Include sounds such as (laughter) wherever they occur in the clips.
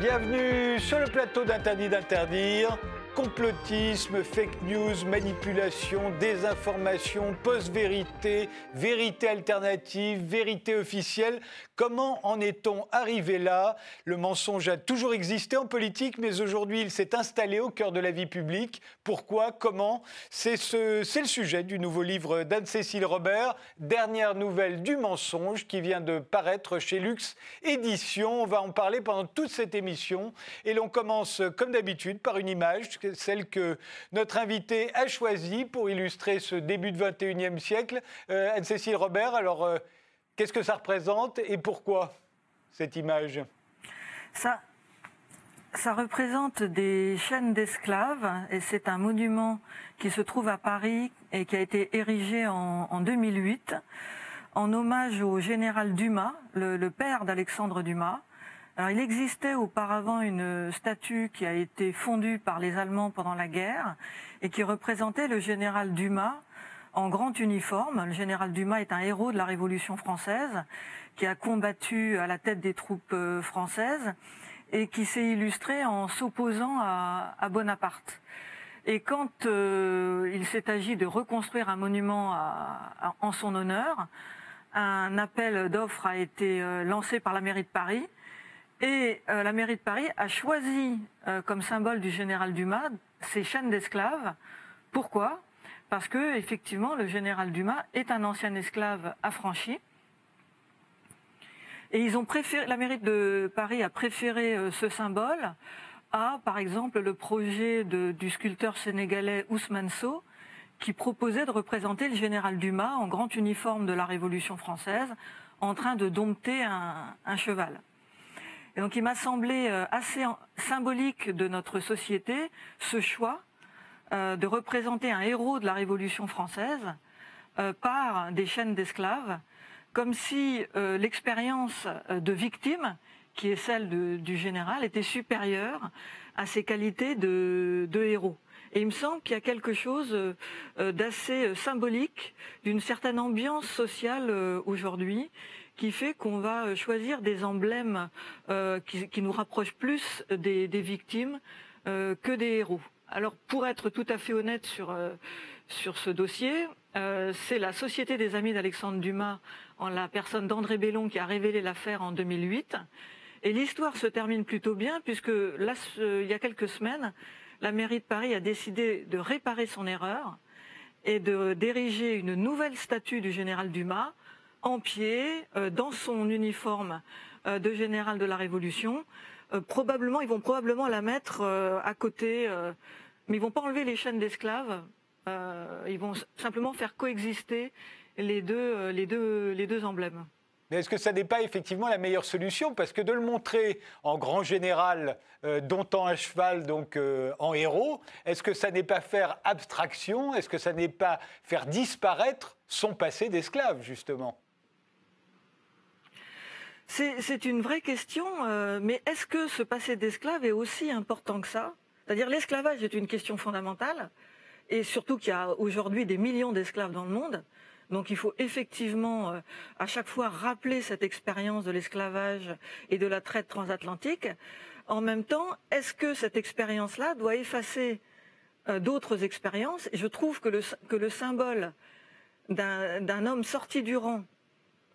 Bienvenue sur le plateau d'Interdit d'interdire. Complotisme, fake news, manipulation, désinformation, post-vérité, vérité alternative, vérité officielle. Comment en est-on arrivé là? Le mensonge a toujours existé en politique, mais aujourd'hui il s'est installé au cœur de la vie publique. Pourquoi? Comment? C'est ce, le sujet du nouveau livre d'Anne-Cécile Robert, Dernière nouvelle du mensonge, qui vient de paraître chez Lux Édition. On va en parler pendant toute cette émission. Et l'on commence, comme d'habitude, par une image, celle que notre invité a choisie pour illustrer ce début de 21e siècle. Euh, Anne-Cécile Robert, alors... Euh, Qu'est-ce que ça représente et pourquoi cette image? Ça, représente des chaînes d'esclaves et c'est un monument qui se trouve à Paris et qui a été érigé en, 2008 en hommage au général Dumas, le, père d'Alexandre Dumas. Alors, il existait auparavant une statue qui a été fondue par les Allemands pendant la guerre et qui représentait le général Dumas en grand uniforme. Le général Dumas est un héros de la Révolution française qui a combattu à la tête des troupes euh, françaises et qui s'est illustré en s'opposant à, Bonaparte. Et quand euh, il s'est agi de reconstruire un monument en son honneur, un appel d'offres a été euh, lancé par la mairie de Paris. Et la mairie de Paris a choisi comme symbole du général Dumas ces chaînes d'esclaves. Pourquoi? Parce que effectivement le général Dumas est un ancien esclave affranchi. Et ils ont préféré, la mairie de Paris a préféré euh, ce symbole à, par exemple, le projet du sculpteur sénégalais Ousmane Sow, qui proposait de représenter le général Dumas en grand uniforme de la Révolution française, en train de dompter un, un cheval. Et donc il m'a semblé euh, assez symbolique de notre société ce choix euh, de représenter un héros de la Révolution française euh, par des chaînes d'esclaves, comme si euh, l'expérience de victime, qui est celle du général, était supérieure à ses qualités de, héros. Et il me semble qu'il y a quelque chose d'assez symbolique, d'une certaine ambiance sociale aujourd'hui, qui fait qu'on va choisir des emblèmes qui, nous rapprochent plus des victimes que des héros. Alors pour être tout à fait honnête sur, euh, ce dossier, euh, c'est la Société des Amis d'Alexandre Dumas, en la personne d'André Bellon, qui a révélé l'affaire en 2008. Et l'histoire se termine plutôt bien, puisque il y a quelques semaines, la mairie de Paris a décidé de réparer son erreur et de d'ériger une nouvelle statue du général Dumas en pied, euh, dans son uniforme de général de la Révolution, euh, probablement, ils vont probablement la mettre euh, à côté, euh, mais ils vont pas enlever les chaînes d'esclaves. ils vont simplement faire coexister les deux, les deux, emblèmes. Mais est-ce que ça n'est pas effectivement la meilleure solution? Parce que de le montrer en grand général, euh, domptant un cheval, donc en héros, est-ce que ça n'est pas faire abstraction? Est-ce que ça n'est pas faire disparaître son passé d'esclave, justement? C'est une vraie question, euh, mais est-ce que ce passé d'esclave est aussi important que ça? C'est-à-dire l'esclavage est une question fondamentale, et surtout qu'il y a aujourd'hui des millions d'esclaves dans le monde. Donc il faut effectivement euh, à chaque fois rappeler cette expérience de l'esclavage et de la traite transatlantique. En même temps, est-ce que cette expérience-là doit effacer euh, d'autres expériences? Je trouve que le symbole d'un homme sorti du rang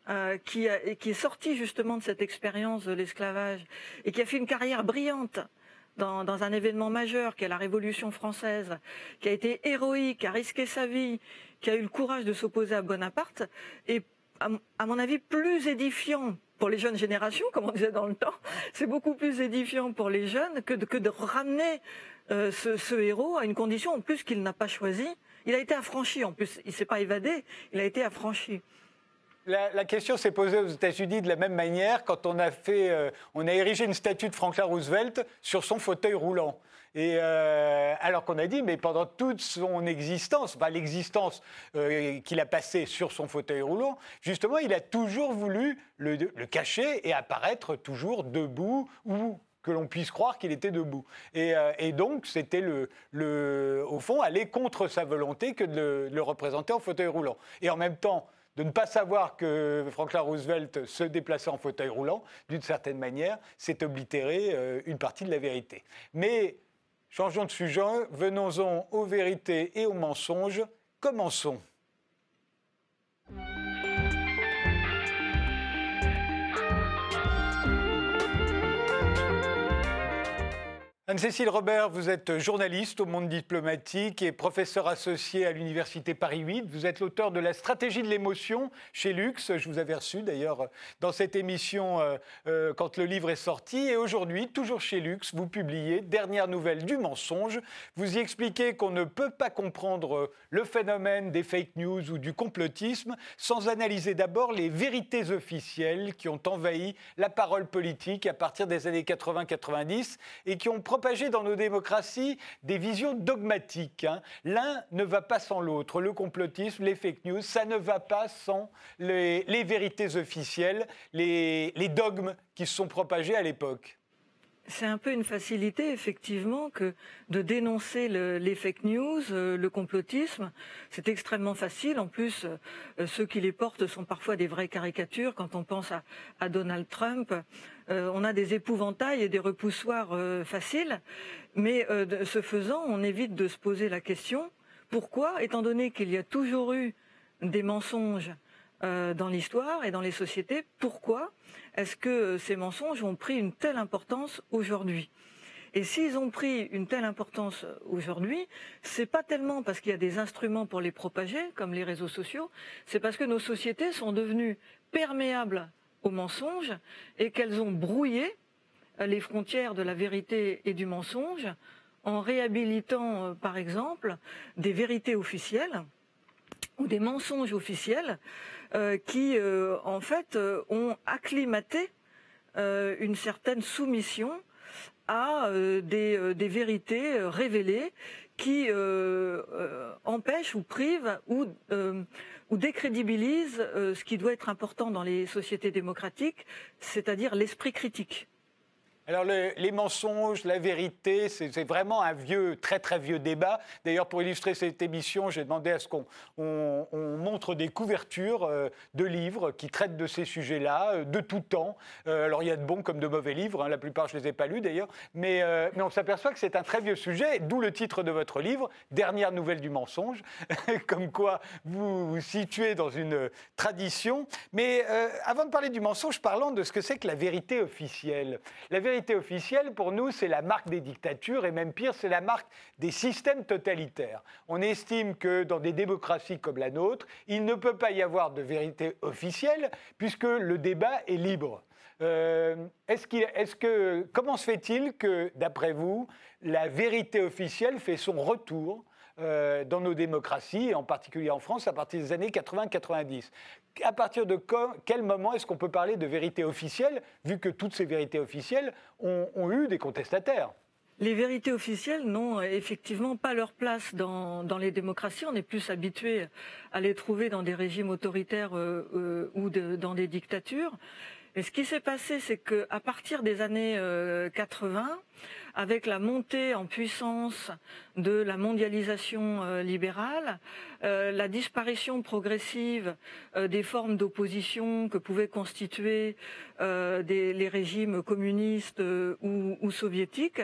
euh, qui, est sorti justement de cette expérience de l'esclavage et qui a fait une carrière brillante dans, un événement majeur qui est la Révolution française, qui a été héroïque, qui a risqué sa vie, qui a eu le courage de s'opposer à Bonaparte, et à, mon avis plus édifiant pour les jeunes générations, comme on disait dans le temps, c'est beaucoup plus édifiant pour les jeunes que de, ramener euh, ce, héros à une condition en plus qu'il n'a pas choisie. Il a été affranchi, en plus, il s'est pas évadé, il a été affranchi. La, question s'est posée aux États-Unis de la même manière quand on a fait, euh, on a érigé une statue de Franklin Roosevelt sur son fauteuil roulant. Et euh, alors qu'on a dit, mais pendant toute son existence, enfin l'existence euh, qu'il a passée sur son fauteuil roulant, justement, il a toujours voulu le, cacher et apparaître toujours debout ou que l'on puisse croire qu'il était debout. Et, donc, c'était le, au fond, aller contre sa volonté que de le, le représenter en fauteuil roulant. Et en même temps, de ne pas savoir que Franklin Roosevelt se déplaçait en fauteuil roulant, d'une certaine manière, c'est oblitérer euh, une partie de la vérité. Mais changeons de sujet, venons-en aux vérités et aux mensonges. Commençons. Anne-Cécile Robert, vous êtes journaliste au monde diplomatique et professeur associé à l'Université Paris 8. Vous êtes l'auteur de La stratégie de l'émotion chez Lux. Je vous avais reçu d'ailleurs dans cette émission euh, euh, quand le livre est sorti. Et aujourd'hui, toujours chez Lux, vous publiez Dernière nouvelle du mensonge. Vous y expliquez qu'on ne peut pas comprendre le phénomène des fake news ou du complotisme sans analyser d'abord les vérités officielles qui ont envahi la parole politique à partir des années 80-90 et qui ont propager dans nos démocraties des visions dogmatiques. Hein. L'un ne va pas sans l'autre. Le complotisme, les fake news, ça ne va pas sans les, vérités officielles, les, les dogmes qui se sont propagés à l'époque. C'est un peu une facilité, effectivement, que de dénoncer les fake news, euh, le complotisme. C'est extrêmement facile. En plus, euh, ceux qui les portent sont parfois des vraies caricatures. Quand on pense à, Donald Trump, euh, on a des épouvantails et des repoussoirs faciles. Mais ce faisant, on évite de se poser la question pourquoi, étant donné qu'il y a toujours eu des mensonges dans l'histoire et dans les sociétés, pourquoi est-ce que euh, ces mensonges ont pris une telle importance aujourd'hui? Et s'ils ont pris une telle importance euh, aujourd'hui, c'est pas tellement parce qu'il y a des instruments pour les propager, comme les réseaux sociaux, c'est parce que nos sociétés sont devenues perméables aux mensonges et qu'elles ont brouillé euh, les frontières de la vérité et du mensonge en réhabilitant, par exemple, des vérités officielles ou des mensonges officiels euh, qui, euh, en fait, euh, ont acclimaté une certaine soumission à des, vérités révélées qui empêchent ou privent ou décrédibilisent ce qui doit être important dans les sociétés démocratiques, c'est-à-dire l'esprit critique. Alors les mensonges, la vérité, c'est vraiment un vieux, très très vieux débat. D'ailleurs, pour illustrer cette émission, j'ai demandé à ce qu'on montre des couvertures euh, de livres qui traitent de ces sujets-là, euh, de tout temps. Euh, alors il y a de bons comme de mauvais livres, hein. la plupart je ne les ai pas lus d'ailleurs, mais, mais, on s'aperçoit que c'est un très vieux sujet, d'où le titre de votre livre, Dernière nouvelle du mensonge, (laughs) comme quoi vous vous situez dans une tradition. Mais avant de parler du mensonge, parlons de ce que c'est que la vérité officielle. La vérité vérité officielle, pour nous, c'est la marque des dictatures et même pire, c'est la marque des systèmes totalitaires. On estime que dans des démocraties comme la nôtre, il ne peut pas y avoir de vérité officielle puisque le débat est libre. Euh, est-ce est que, comment se fait-il que, d'après vous, la vérité officielle fait son retour euh, dans nos démocraties, en particulier en France, à partir des années 80-90. À partir de quel moment est-ce qu'on peut parler de vérité officielle, vu que toutes ces vérités officielles ont, eu des contestataires? Les vérités officielles n'ont effectivement pas leur place dans, les démocraties. On est plus habitué à les trouver dans des régimes autoritaires euh, euh, ou dans des dictatures. Et ce qui s'est passé, c'est qu'à partir des années 80, avec la montée en puissance de la mondialisation euh, libérale, euh, la disparition progressive euh, des formes d'opposition que pouvaient constituer les régimes communistes ou, soviétiques,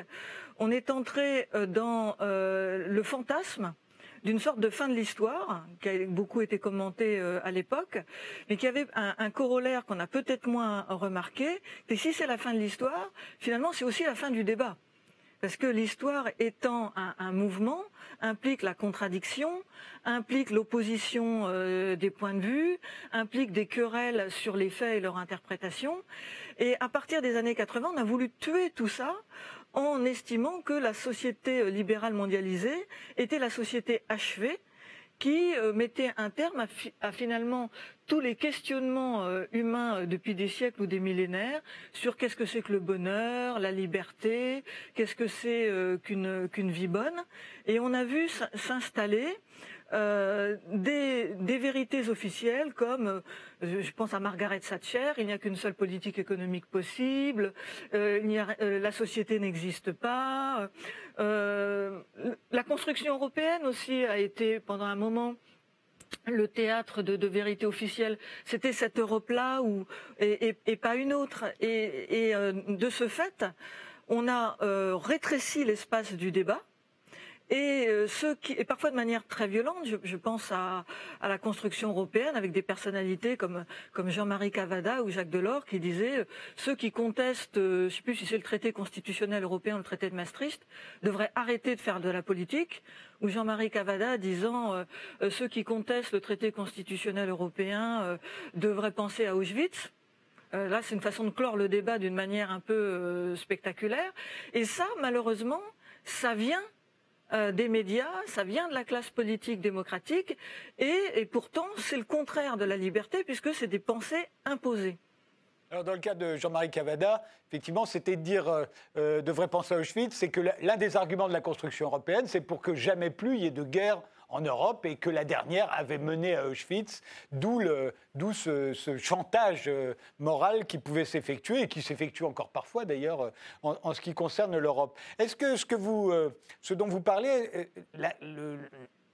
on est entré dans le fantasme d'une sorte de fin de l'histoire, qui a beaucoup été commenté à l'époque, mais qui avait un, corollaire qu'on a peut-être moins remarqué, et si c'est la fin de l'histoire, finalement c'est aussi la fin du débat. Parce que l'histoire étant un, mouvement, implique la contradiction, implique l'opposition euh, des points de vue, implique des querelles sur les faits et leur interprétation. Et à partir des années 80, on a voulu tuer tout ça en estimant que la société euh, libérale mondialisée était la société achevée qui euh, mettait un terme à, finalement tous les questionnements euh, humains euh, depuis des siècles ou des millénaires sur qu'est-ce que c'est que le bonheur, la liberté, qu'est-ce que c'est qu'une qu'une vie bonne. Et on a vu s'installer euh, des, des, vérités officielles comme, euh, je pense à Margaret Thatcher, il n'y a qu'une seule politique économique possible, euh, il a, euh, la société n'existe pas. la construction européenne aussi a été pendant un moment le théâtre de, vérité officielle, c'était cette Europe-là et, pas une autre. Et, de ce fait, on a rétréci l'espace du débat et euh, et parfois de manière très violente, je, pense à, la construction européenne avec des personnalités comme, comme Jean-Marie Cavada ou Jacques Delors qui disaient euh, ceux qui contestent, euh, je ne sais plus si c'est le traité constitutionnel européen ou le traité de Maastricht, devraient arrêter de faire de la politique. Ou Jean-Marie Cavada disant ceux qui contestent le traité constitutionnel européen devraient penser à Auschwitz. là, c'est une façon de clore le débat d'une manière un peu spectaculaire. Et ça, malheureusement, ça vient euh, des médias, ça vient de la classe politique démocratique, et, pourtant c'est le contraire de la liberté puisque c'est des pensées imposées. Alors dans le cas de Jean-Marie Cavada, effectivement, c'était de dire euh, euh, devrait penser à Auschwitz, c'est que l'un des arguments de la construction européenne, c'est pour que jamais plus il y ait de guerre en Europe et que la dernière avait mené à Auschwitz, d'où ce, ce, chantage euh, moral qui pouvait s'effectuer et qui s'effectue encore parfois d'ailleurs euh, en, ce qui concerne l'Europe. Est-ce que ce, que vous, euh, ce dont vous parlez,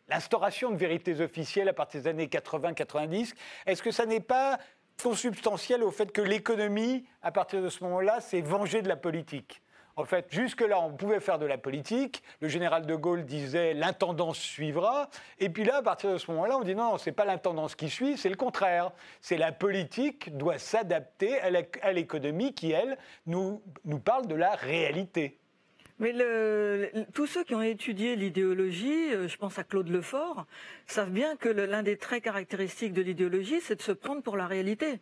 l'instauration de vérités officielles à partir des années 80-90, est-ce que ça n'est pas consubstantiel au fait que l'économie, à partir de ce moment-là, s'est vengée de la politique? En fait, jusque-là, on pouvait faire de la politique. Le général de Gaulle disait l'intendance suivra. Et puis là, à partir de ce moment-là, on dit non, ce n'est pas l'intendance qui suit, c'est le contraire. C'est la politique doit s'adapter à l'économie qui, elle, nous, nous parle de la réalité. Mais tous ceux qui ont étudié l'idéologie, euh, je pense à Claude Lefort, savent bien que l'un des traits caractéristiques de l'idéologie, c'est de se prendre pour la réalité.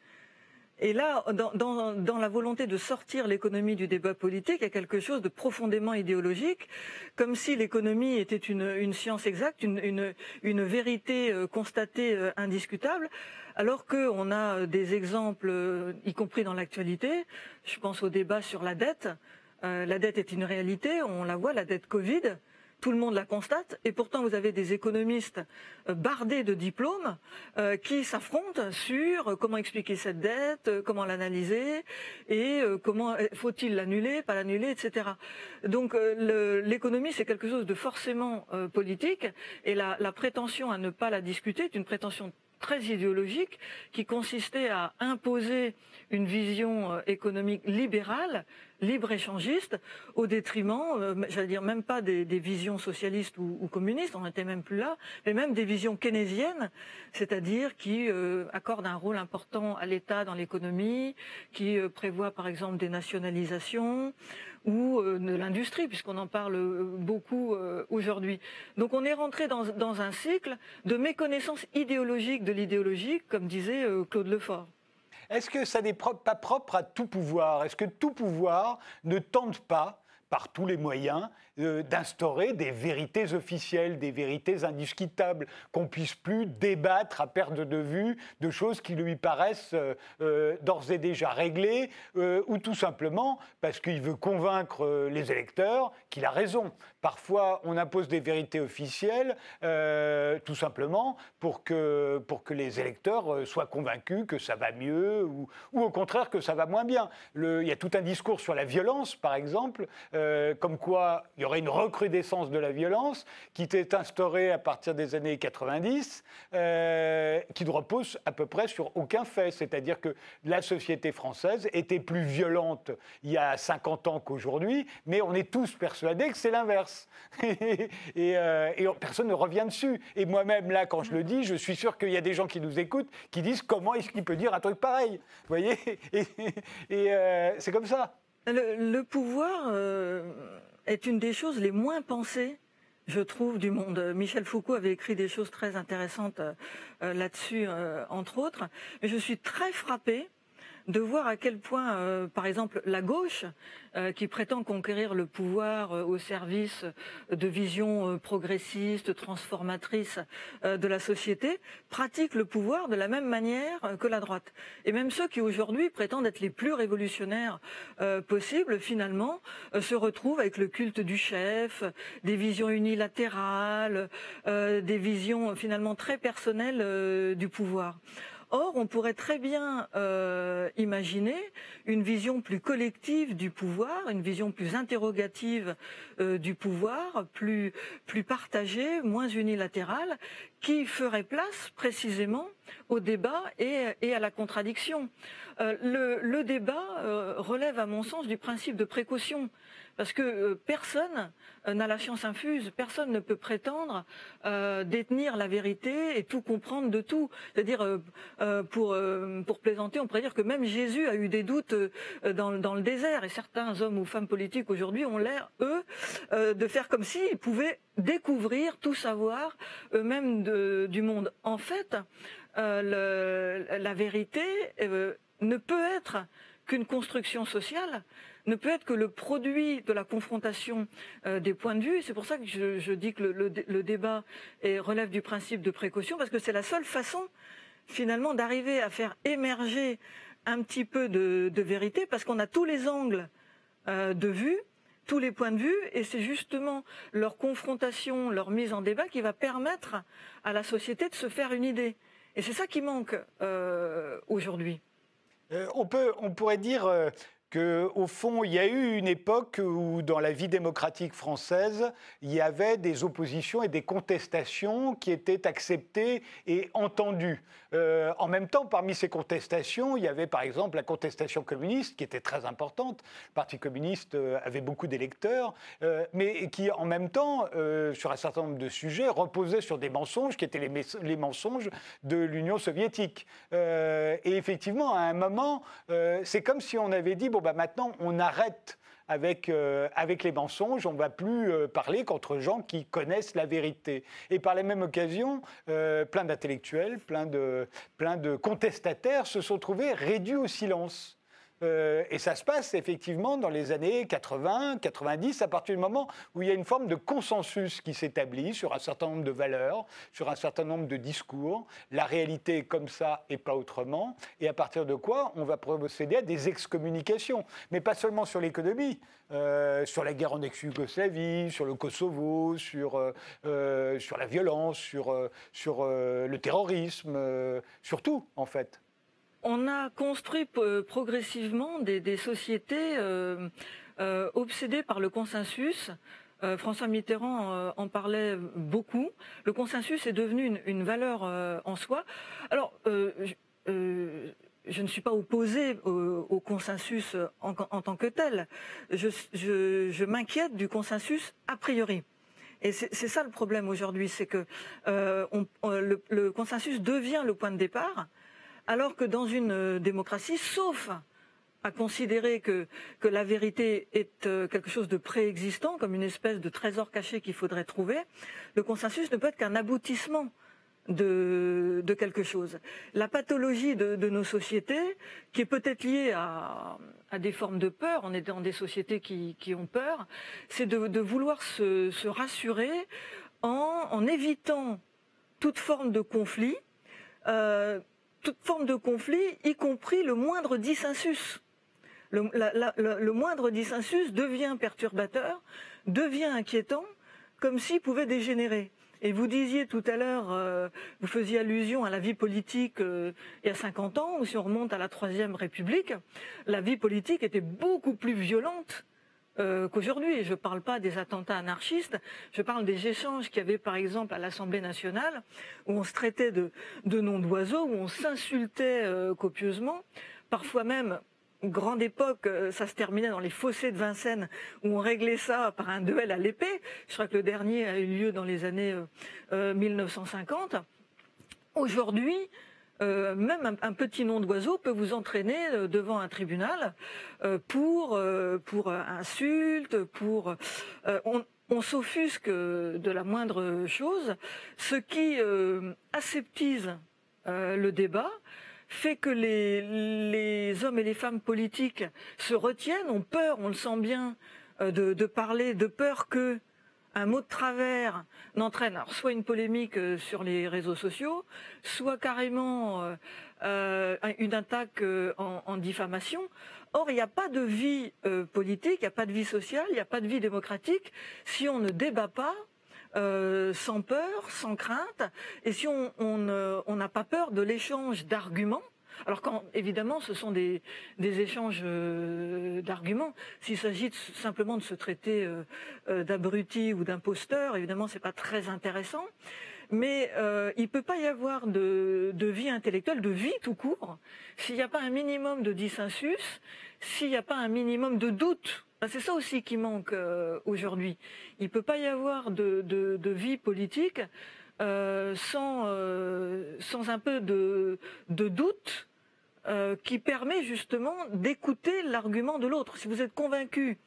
Et là, dans, la volonté de sortir l'économie du débat politique, il y a quelque chose de profondément idéologique, comme si l'économie était une, science exacte, une, vérité euh, constatée euh, indiscutable, alors qu'on a euh, des exemples, y compris dans l'actualité. Je pense au débat sur la dette. la dette est une réalité, on la voit, la dette Covid tout le monde la constate, et pourtant vous avez des économistes euh, bardés de diplômes euh, qui s'affrontent sur comment expliquer cette dette, euh, comment l'analyser, et comment faut-il l'annuler, pas l'annuler, etc. Donc l'économie c'est quelque chose de forcément politique, et la, prétention à ne pas la discuter est une prétention très idéologique qui consistait à imposer une vision euh, économique libérale, libre-échangiste, au détriment, euh, j'allais dire même pas des, visions socialistes ou, communistes, on n'était même plus là, mais même des visions keynésiennes, c'est-à-dire qui euh, accordent un rôle important à l'État dans l'économie, qui prévoient par exemple des nationalisations, ou euh, de l'industrie, puisqu'on en parle euh, beaucoup euh, aujourd'hui. Donc on est rentré dans, dans, un cycle de méconnaissance idéologique de l'idéologie, comme disait Claude Lefort. Est-ce que ça n'est pas propre à tout pouvoir? Est-ce que tout pouvoir ne tente pas par tous les moyens euh, d'instaurer des vérités officielles, des vérités indiscutables, qu'on puisse plus débattre à perte de vue de choses qui lui paraissent euh, euh, d'ores et déjà réglées, ou tout simplement parce qu'il veut convaincre les électeurs qu'il a raison? Parfois, on impose des vérités officielles, tout simplement pour que, pour que les électeurs soient convaincus que ça va mieux, ou, au contraire que ça va moins bien. Il y a tout un discours sur la violence, par exemple, comme quoi il y aurait une recrudescence de la violence qui était instaurée à partir des années 90, euh, qui ne repose à peu près sur aucun fait. C'est-à-dire que la société française était plus violente il y a 50 ans qu'aujourd'hui, mais on est tous persuadés que c'est l'inverse. (laughs) Euh, et, personne ne revient dessus. Et moi-même, là, quand je le dis, je suis sûr qu'il y a des gens qui nous écoutent qui disent comment est-ce qu'il peut dire un truc pareil. Vous voyez? Et, euh, c'est comme ça. Le, pouvoir est une des choses les moins pensées je trouve, du monde. Michel Foucault avait écrit des choses très intéressantes euh, là-dessus, euh, entre autres. Mais je suis très frappée de voir à quel point, euh, par exemple, la gauche, euh, qui prétend conquérir le pouvoir euh, au service de visions progressistes, transformatrices de la société, pratique le pouvoir de la même manière que la droite. Et même ceux qui aujourd'hui prétendent être les plus révolutionnaires possibles, finalement, se retrouvent avec le culte du chef, des visions unilatérales, des visions finalement très personnelles du pouvoir. Or, on pourrait très bien euh, imaginer une vision plus collective du pouvoir, une vision plus interrogative euh, du pouvoir, plus, partagée, moins unilatérale, qui ferait place précisément au débat et, à la contradiction. Euh, le, débat relève, à mon sens, du principe de précaution. Parce que euh, personne euh, n'a la science infuse, personne ne peut prétendre euh, détenir la vérité et tout comprendre de tout. C'est-à-dire, pour, pour plaisanter, on pourrait dire que même Jésus a eu des doutes dans, le désert. Et certains hommes ou femmes politiques aujourd'hui ont l'air, eux, de faire comme s'ils pouvaient découvrir, tout savoir eux-mêmes du monde. En fait, la vérité ne peut être qu'une construction sociale ne peut être que le produit de la confrontation euh, des points de vue. C'est pour ça que je, dis que le, débat relève du principe de précaution, parce que c'est la seule façon, finalement, d'arriver à faire émerger un petit peu de, vérité, parce qu'on a tous les angles euh, de vue, tous les points de vue, et c'est justement leur confrontation, leur mise en débat qui va permettre à la société de se faire une idée. Et c'est ça qui manque euh, aujourd'hui. on, peut, on pourrait dire au fond, il y a eu une époque où, dans la vie démocratique française, il y avait des oppositions et des contestations qui étaient acceptées et entendues. Euh, en même temps, parmi ces contestations, il y avait par exemple la contestation communiste, qui était très importante. Le Parti communiste euh, avait beaucoup d'électeurs, euh, mais qui, en même temps, sur un certain nombre de sujets, reposait sur des mensonges qui étaient les, les mensonges de l'Union soviétique. et effectivement, à un moment, c'est comme si on avait dit bon, bah, maintenant, on arrête avec, euh, avec les mensonges, on ne va plus euh, parler qu'entre gens qui connaissent la vérité. Et par la même occasion, euh, plein d'intellectuels, plein de, plein de contestataires se sont trouvés réduits au silence. Euh, et ça se passe effectivement dans les années 80, 90, à partir du moment où il y a une forme de consensus qui s'établit sur un certain nombre de valeurs, sur un certain nombre de discours. La réalité est comme ça et pas autrement. Et à partir de quoi on va procéder à des excommunications. Mais pas seulement sur l'économie, euh, sur la guerre en ex-Yougoslavie, sur le Kosovo, sur, euh, la violence, sur, sur le terrorisme, sur tout en fait on a construit euh, progressivement des, sociétés euh, euh, obsédées par le consensus. François Mitterrand en parlait beaucoup. Le consensus est devenu une, valeur en soi. Alors, je, ne suis pas opposé au, consensus en, tant que tel. Je, m'inquiète du consensus a priori. Et c'est ça le problème aujourd'hui, c'est que le, consensus devient le point de départ, alors que dans une euh, démocratie, sauf à considérer que, la vérité est euh, quelque chose de préexistant, comme une espèce de trésor caché qu'il faudrait trouver, le consensus ne peut être qu'un aboutissement de, quelque chose. La pathologie de, nos sociétés, qui est peut-être liée à, des formes de peur, on est dans des sociétés qui, ont peur, c'est de, vouloir se, rassurer en, en, évitant toute forme de conflit. Euh, toute forme de conflit, y compris le moindre dissensus. Le, moindre dissensus devient perturbateur, devient inquiétant, comme s'il pouvait dégénérer. Et vous disiez tout à l'heure, euh, vous faisiez allusion à la vie politique euh, il y a 50 ans, ou si on remonte à la Troisième République, la vie politique était beaucoup plus violente euh, qu'aujourd'hui. Je ne parle pas des attentats anarchistes, je parle des échanges qu'il y avait par exemple à l'Assemblée nationale, où on se traitait de, noms d'oiseaux, où on s'insultait euh, copieusement, parfois même grande époque, euh, ça se terminait dans les fossés de Vincennes, où on réglait ça par un duel à l'épée. Je crois que le dernier a eu lieu dans les années 1950. Aujourd'hui, euh, même un, petit nom d'oiseau peut vous entraîner euh, devant un tribunal euh, pour pour insulte, pour on, s'offusque de la moindre chose, ce qui aseptise le débat fait que les, les hommes et les femmes politiques se retiennent, ont peur, on le sent bien, de, de parler, de peur que un mot de travers n'entraîne soit une polémique euh, sur les réseaux sociaux, soit carrément euh, euh, une attaque en, diffamation. Or, il n'y a pas de vie politique, il n'y a pas de vie sociale, il n'y a pas de vie démocratique si on ne débat pas sans peur, sans crainte, et si on n'a pas peur de l'échange d'arguments, alors quand évidemment ce sont des, échanges d'arguments, s'il s'agit simplement de se traiter d'abruti ou d'imposteur, évidemment c'est pas très intéressant mais euh, il ne peut pas y avoir de, vie intellectuelle, de vie tout court, s'il n'y a pas un minimum de dissensus, s'il n'y a pas un minimum de doute. C'est ça aussi qui manque euh, aujourd'hui. Il ne peut pas y avoir de, vie politique euh, sans, un peu de, doute qui permet justement d'écouter l'argument de l'autre. Si vous êtes convaincu,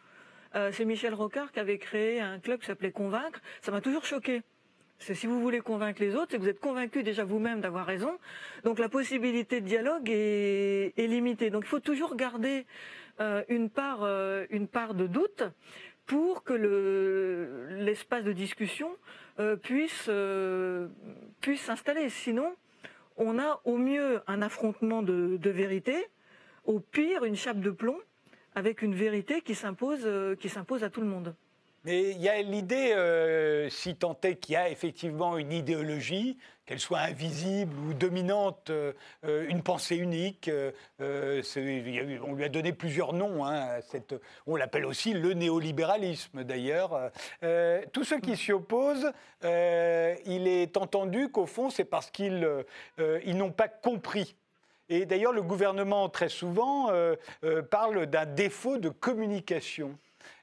c'est Michel Rocard qui avait créé un club qui s'appelait Convaincre, ça m'a toujours choqué. C'est si vous voulez convaincre les autres, c'est que vous êtes convaincu déjà vous-même d'avoir raison. Donc la possibilité de dialogue est, limitée. Donc il faut toujours garder euh, une, part, euh, une part de doute pour que l'espace de discussion euh, puisse puisse s'installer. Sinon, on a au mieux un affrontement de, vérité, au pire une chape de plomb avec une vérité qui s'impose qui s'impose à tout le monde. Mais il y a l'idée, euh, si tant est qu'il y a effectivement une idéologie, qu'elle soit invisible ou dominante, euh, une pensée unique. Euh, on lui a donné plusieurs noms. Hein, on l'appelle aussi le néolibéralisme d'ailleurs. tous ceux qui s'y opposent, il est entendu qu'au fond, c'est parce qu'ils ils n'ont pas compris. Et d'ailleurs, le gouvernement, très souvent, parle d'un défaut de communication.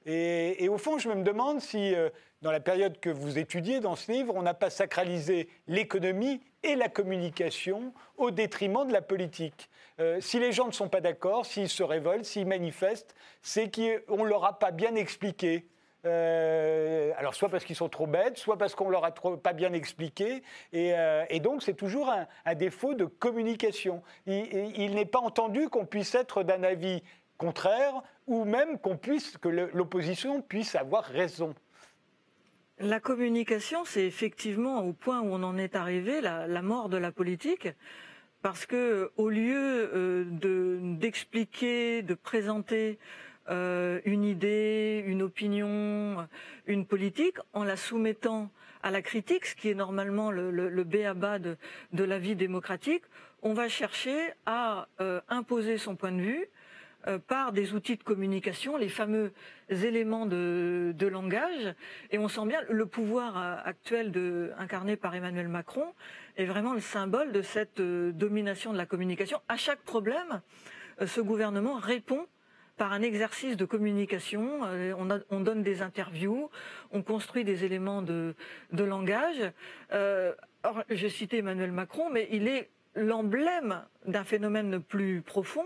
Et, au fond, je me demande si, euh, dans la période que vous étudiez dans ce livre, on n'a pas sacralisé l'économie et la communication au détriment de la politique. Euh, si les gens ne sont pas d'accord, s'ils se révoltent, s'ils manifestent, c'est qu'on ne leur a pas bien expliqué. Euh, alors soit parce qu'ils sont trop bêtes, soit parce qu'on leur a trop, pas bien expliqué, et, donc c'est toujours un, défaut de communication. il n'est pas entendu qu'on puisse être d'un avis contraire, ou même qu'on puisse, que l'opposition puisse avoir raison. La communication, c'est effectivement au point où on en est arrivé, la, mort de la politique, parce que au lieu euh, d'expliquer, de, présenter euh, une idée, une opinion, une politique, en la soumettant à la critique, ce qui est normalement le, le, béaba de, la vie démocratique, on va chercher à euh, imposer son point de vue, euh, par des outils de communication, les fameux éléments de, langage. Et on sent bien le pouvoir euh, actuel incarné par Emmanuel Macron est vraiment le symbole de cette euh, domination de la communication. À chaque problème, ce gouvernement répond par un exercice de communication. On, donne des interviews, on construit des éléments de, langage. Euh, J'ai cité Emmanuel Macron, mais il est l'emblème d'un phénomène plus profond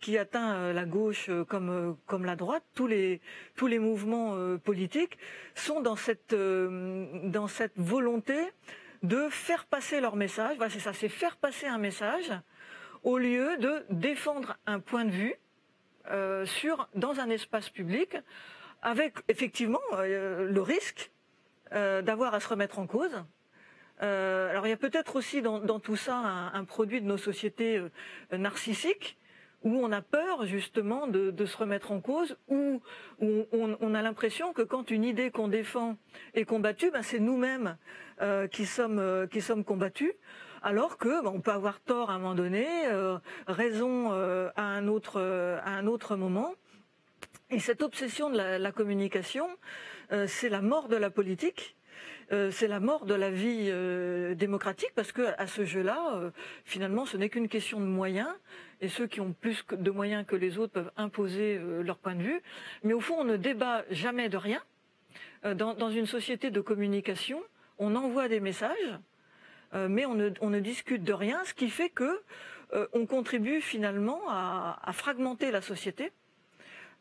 qui atteint euh, la gauche euh, comme euh, comme la droite, tous les tous les mouvements politiques sont dans cette dans cette volonté de faire passer leur message. Voilà, c'est ça, c'est faire passer un message au lieu de défendre un point de vue sur dans un espace public, avec effectivement le risque d'avoir à se remettre en cause. alors il y a peut-être aussi dans, tout ça un, produit de nos sociétés narcissiques où on a peur justement de, se remettre en cause, où, on, a l'impression que quand une idée qu'on défend est combattue, ben c'est nous-mêmes euh, qui sommes euh, qui sommes combattus, alors que ben, on peut avoir tort à un moment donné, euh, raison à un autre moment. Et cette obsession de la communication, c'est la mort de la politique. Euh, c'est la mort de la vie euh, démocratique parce que à ce jeu-là, euh, finalement, ce n'est qu'une question de moyens et ceux qui ont plus de moyens que les autres peuvent imposer leur point de vue. Mais au fond, on ne débat jamais de rien. Dans, une société de communication, on envoie des messages, mais on ne, discute de rien, ce qui fait que on contribue finalement à fragmenter la société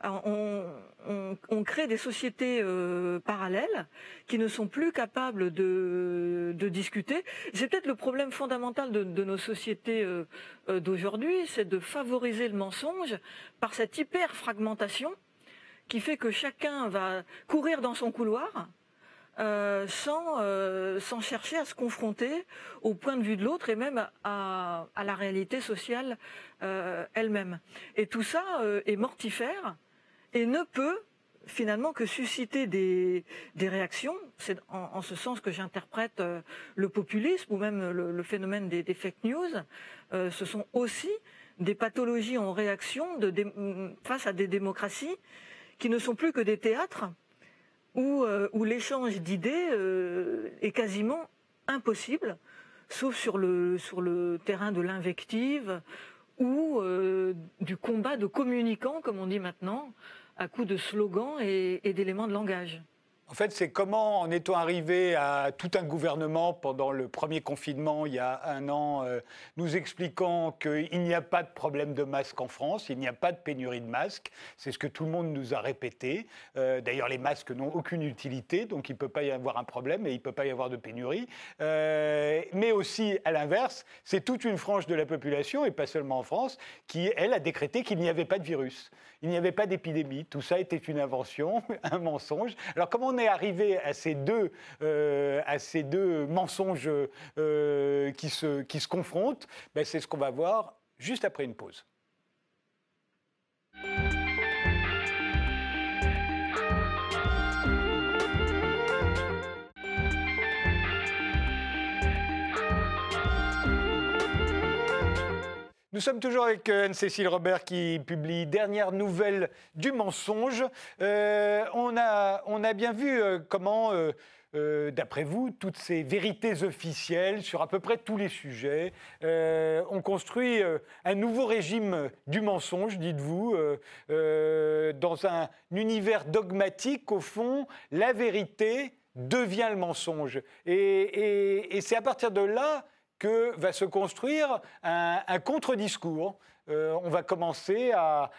on, crée des sociétés euh, parallèles qui ne sont plus capables de, discuter. C'est peut-être le problème fondamental de, nos sociétés euh, euh, d'aujourd'hui, c'est de favoriser le mensonge par cette hyper fragmentation qui fait que chacun va courir dans son couloir. sans, chercher à se confronter au point de vue de l'autre et même à, la réalité sociale elle-même. Et tout ça est mortifère et ne peut finalement que susciter des, réactions. C'est en, ce sens que j'interprète euh, le populisme ou même le, phénomène des, fake news. Euh, ce sont aussi des pathologies en réaction face à des démocraties qui ne sont plus que des théâtres où, euh, l'échange d'idées est quasiment impossible, sauf sur le, sur le terrain de l'invective ou du combat de communicants, comme on dit maintenant, à coup de slogans et, d'éléments de langage. En fait, c'est comment, en étant arrivé à tout un gouvernement pendant le premier confinement il y a un an, euh, nous expliquant qu'il n'y a pas de problème de masques en France, il n'y a pas de pénurie de masques. C'est ce que tout le monde nous a répété. Euh, d'ailleurs, les masques n'ont aucune utilité, donc il ne peut pas y avoir un problème et il ne peut pas y avoir de pénurie. Euh, mais aussi, à l'inverse, c'est toute une frange de la population, et pas seulement en France, qui, elle, a décrété qu'il n'y avait pas de virus. Il n'y avait pas d'épidémie. Tout ça était une invention, (laughs) un mensonge. Alors, comment on est arrivé à ces deux, euh, à ces deux mensonges euh, qui, se, qui se confrontent? Ben, C'est ce qu'on va voir juste après une pause. Nous sommes toujours avec euh, Anne-Cécile Robert qui publie Dernière nouvelle du mensonge. Euh, on, a, on, a, bien vu euh, comment, d'après vous, toutes ces vérités officielles sur à peu près tous les sujets ont construit un nouveau régime du mensonge, dites-vous, dans un univers dogmatique, au fond, la vérité devient le mensonge. et c'est à partir de là que va se construire un, un contre-discours euh, on va commencer à,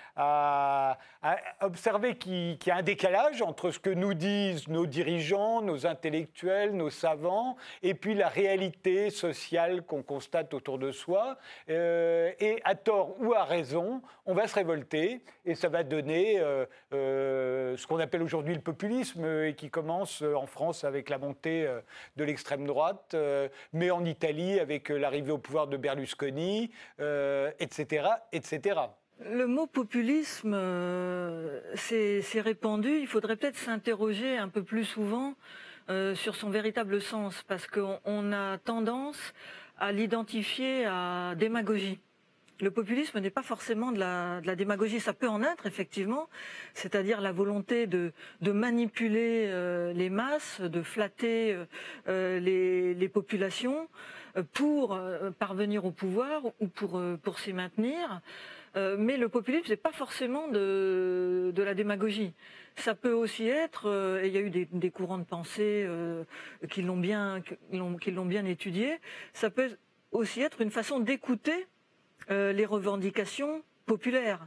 observer qu'il y a un décalage entre ce que nous disent nos dirigeants, nos intellectuels, nos savants, et puis la réalité sociale qu'on constate autour de soi. Euh, et à tort ou à raison, on va se révolter et ça va donner euh, ce qu'on appelle aujourd'hui le populisme et qui commence en France avec la montée de l'extrême droite, mais en Italie avec l'arrivée au pouvoir de Berlusconi, etc etc. Le mot populisme euh, s'est répandu. Il faudrait peut-être s'interroger un peu plus souvent euh, sur son véritable sens, parce qu'on a tendance à l'identifier à démagogie. Le populisme n'est pas forcément de la, démagogie, ça peut en être effectivement, c'est-à-dire la volonté de, manipuler euh, les masses, de flatter les, populations, pour euh, parvenir au pouvoir ou pour, euh, s'y maintenir. Euh, mais le populisme, c'est pas forcément de, la démagogie. Ça peut aussi être, et il y a eu des, courants de pensée qui l'ont bien, étudié. Ça peut aussi être une façon d'écouter les revendications populaires,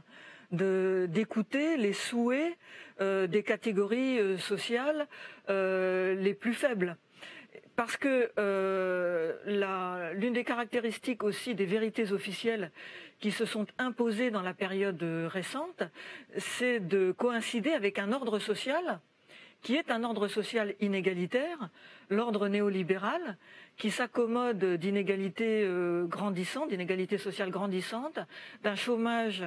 d'écouter les souhaits des catégories sociales les plus faibles parce que euh, l'une des caractéristiques aussi des vérités officielles qui se sont imposées dans la période récente, c'est de coïncider avec un ordre social qui est un ordre social inégalitaire, l'ordre néolibéral, qui s'accommode d'inégalités euh, grandissantes, d'inégalités sociales grandissantes, d'un chômage